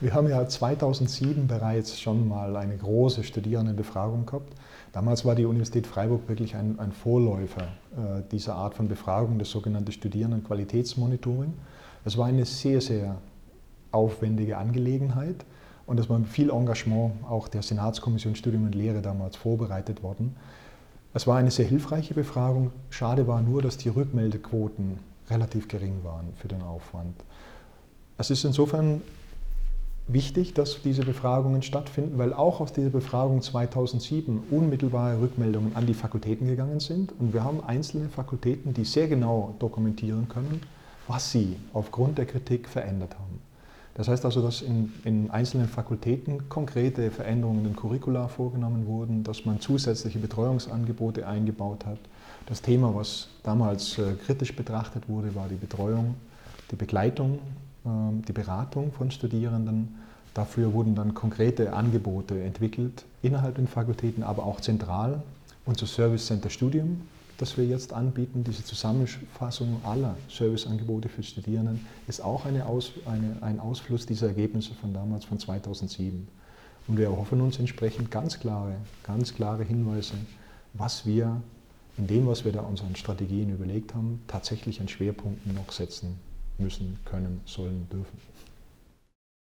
Wir haben ja 2007 bereits schon mal eine große Studierendenbefragung gehabt. Damals war die Universität Freiburg wirklich ein, ein Vorläufer äh, dieser Art von Befragung, das sogenannte Studierendenqualitätsmonitoring. Das war eine sehr, sehr aufwendige Angelegenheit und das war mit viel Engagement auch der Senatskommission Studium und Lehre damals vorbereitet worden. Es war eine sehr hilfreiche Befragung. Schade war nur, dass die Rückmeldequoten relativ gering waren für den Aufwand. Es ist insofern wichtig, dass diese Befragungen stattfinden, weil auch aus dieser Befragung 2007 unmittelbare Rückmeldungen an die Fakultäten gegangen sind. Und wir haben einzelne Fakultäten, die sehr genau dokumentieren können, was sie aufgrund der Kritik verändert haben. Das heißt also, dass in, in, einzelnen Fakultäten konkrete Veränderungen in den Curricula vorgenommen wurden, dass man zusätzliche Betreuungsangebote eingebaut hat. Das Thema, was damals äh, kritisch betrachtet wurde, war die Betreuung, die Begleitung, die Beratung von Studierenden. Dafür wurden dann konkrete Angebote entwickelt, innerhalb den Fakultäten, aber auch zentral. Unser Service Center Studium das wir jetzt anbieten, diese Zusammenfassung aller Serviceangebote für Studierenden, ist auch eine Aus, eine, ein Ausfluss dieser Ergebnisse von damals, von 2007. Und wir erhoffen uns entsprechend ganz klare, ganz klare Hinweise, was wir in dem, was wir da unseren Strategien überlegt haben, tatsächlich an Schwerpunkten noch setzen müssen, können, sollen, dürfen.